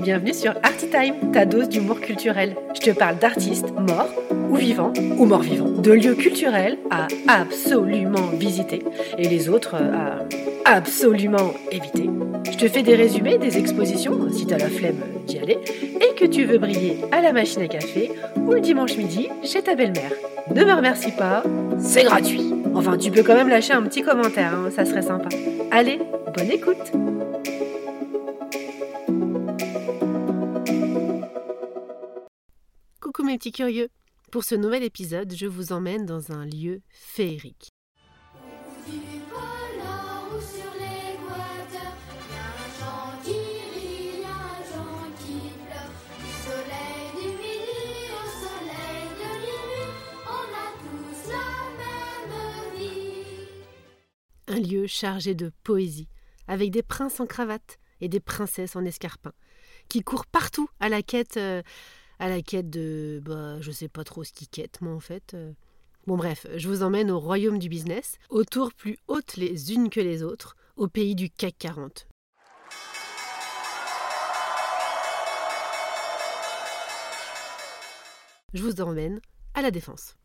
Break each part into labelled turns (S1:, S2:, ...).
S1: Bienvenue sur Artitime, ta dose d'humour culturel. Je te parle d'artistes morts ou vivants ou morts vivants, de lieux culturels à absolument visiter et les autres à absolument éviter. Je te fais des résumés des expositions si t'as la flemme d'y aller et que tu veux briller à la machine à café ou le dimanche midi chez ta belle-mère. Ne me remercie pas, c'est gratuit. Enfin, tu peux quand même lâcher un petit commentaire, hein, ça serait sympa. Allez, bonne écoute Coucou mes petits curieux Pour ce nouvel épisode, je vous emmène dans un lieu féerique.
S2: Un
S1: lieu chargé de poésie, avec des princes en cravate et des princesses en escarpins, qui courent partout à la quête, euh, à la quête de, bah, je sais pas trop ce qu'ils quêtent, moi en fait. euh. Bon bref, je vous emmène au royaume du business, aux tours plus hautes les unes que les autres, au pays du CAC 40. Je vous emmène à la défense.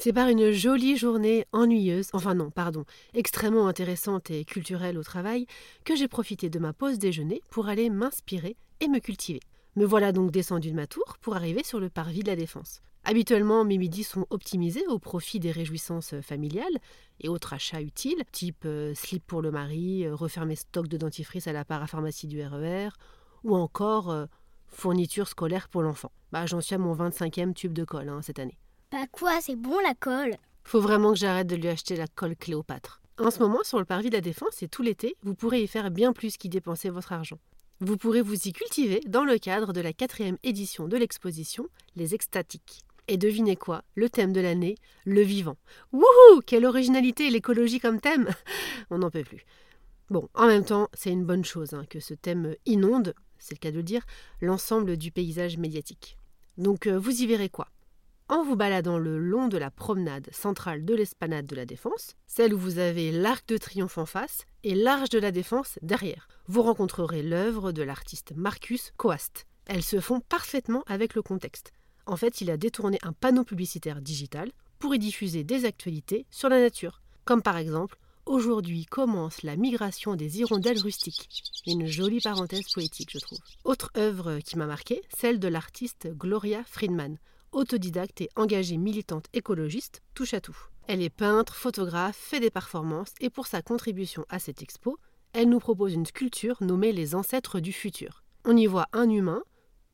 S1: C'est par une jolie journée ennuyeuse, enfin non, pardon, extrêmement intéressante et culturelle au travail, que j'ai profité de ma pause déjeuner pour aller m'inspirer et me cultiver. Me voilà donc descendu de ma tour pour arriver sur le parvis de la Défense. Habituellement, mes midis sont optimisés au profit des réjouissances familiales et autres achats utiles, type euh, slip pour le mari, euh, stocks de dentifrice à la parapharmacie du RER, ou encore euh, fourniture scolaire pour l'enfant. Bah, j'en suis à mon 25e tube de colle hein, cette année.
S3: Pas quoi, c'est bon la colle.
S1: Faut vraiment que j'arrête de lui acheter la colle Cléopâtre. En ce moment, sur le parvis de la Défense et tout l'été, vous pourrez y faire bien plus qu'y dépenser votre argent. Vous pourrez vous y cultiver dans le cadre de la quatrième édition de l'exposition Les Extatiques. Et devinez quoi Le thème de l'année, le vivant. Wouhou Quelle originalité l'écologie comme thème On n'en peut plus. Bon, en même temps, c'est une bonne chose hein, que ce thème inonde, c'est le cas de le dire, l'ensemble du paysage médiatique. Donc euh, vous y verrez quoi? En vous baladant le long de la promenade centrale de l'esplanade de la Défense, celle où vous avez l'Arc de Triomphe en face et l'Arche de la Défense derrière, vous rencontrerez l'œuvre de l'artiste Marcus Coast. Elles se font parfaitement avec le contexte. En fait, il a détourné un panneau publicitaire digital pour y diffuser des actualités sur la nature, comme par exemple Aujourd'hui commence la migration des hirondelles rustiques. Une jolie parenthèse poétique, je trouve. Autre œuvre qui m'a marqué, celle de l'artiste Gloria Friedman, autodidacte et engagée militante écologiste, touche à tout. Elle est peintre, photographe, fait des performances et pour sa contribution à cette expo, elle nous propose une sculpture nommée Les ancêtres du futur. On y voit un humain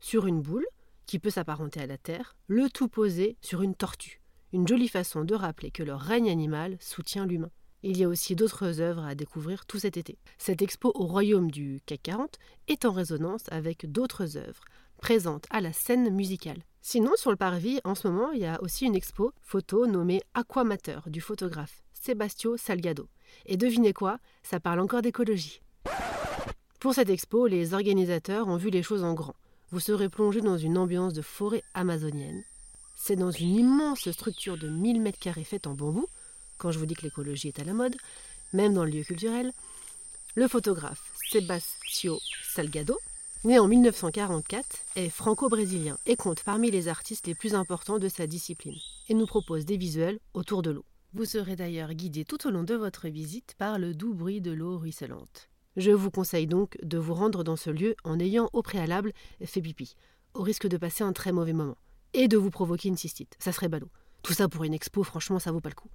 S1: sur une boule qui peut s'apparenter à la Terre, le tout posé sur une tortue. Une jolie façon de rappeler que le règne animal soutient l'humain. Il y a aussi d'autres œuvres à découvrir tout cet été. Cette expo au royaume du CAC 40 est en résonance avec d'autres œuvres présentes à la scène musicale. Sinon, sur le parvis, en ce moment, il y a aussi une expo photo nommée Aquamateur du photographe Sebastio Salgado. Et devinez quoi Ça parle encore d'écologie. Pour cette expo, les organisateurs ont vu les choses en grand. Vous serez plongé dans une ambiance de forêt amazonienne. C'est dans une immense structure de 1000 mètres carrés faite en bambou, quand je vous dis que l'écologie est à la mode, même dans le lieu culturel. Le photographe Sebastio Salgado, né en 1944, est franco-brésilien et compte parmi les artistes les plus importants de sa discipline, et nous propose des visuels autour de l'eau. Vous serez d'ailleurs guidé tout au long de votre visite par le doux bruit de l'eau ruisselante. Je vous conseille donc de vous rendre dans ce lieu en ayant au préalable fait pipi, au risque de passer un très mauvais moment, et de vous provoquer une cystite. Ça serait ballot. Tout ça pour une expo, franchement, ça vaut pas le coup.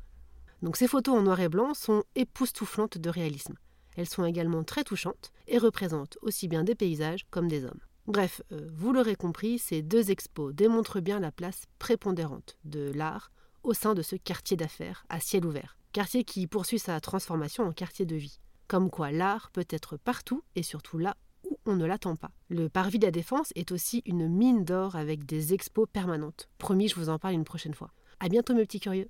S1: Donc ces photos en noir et blanc sont époustouflantes de réalisme. Elles sont également très touchantes et représentent aussi bien des paysages comme des hommes. Bref, euh, vous l'aurez compris, ces deux expos démontrent bien la place prépondérante de l'art au sein de ce quartier d'affaires à ciel ouvert. Quartier qui poursuit sa transformation en quartier de vie. Comme quoi l'art peut être partout et surtout là où on ne l'attend pas. Le Parvis de la Défense est aussi une mine d'or avec des expos permanentes. Promis, je vous en parle une prochaine fois. À bientôt mes petits curieux.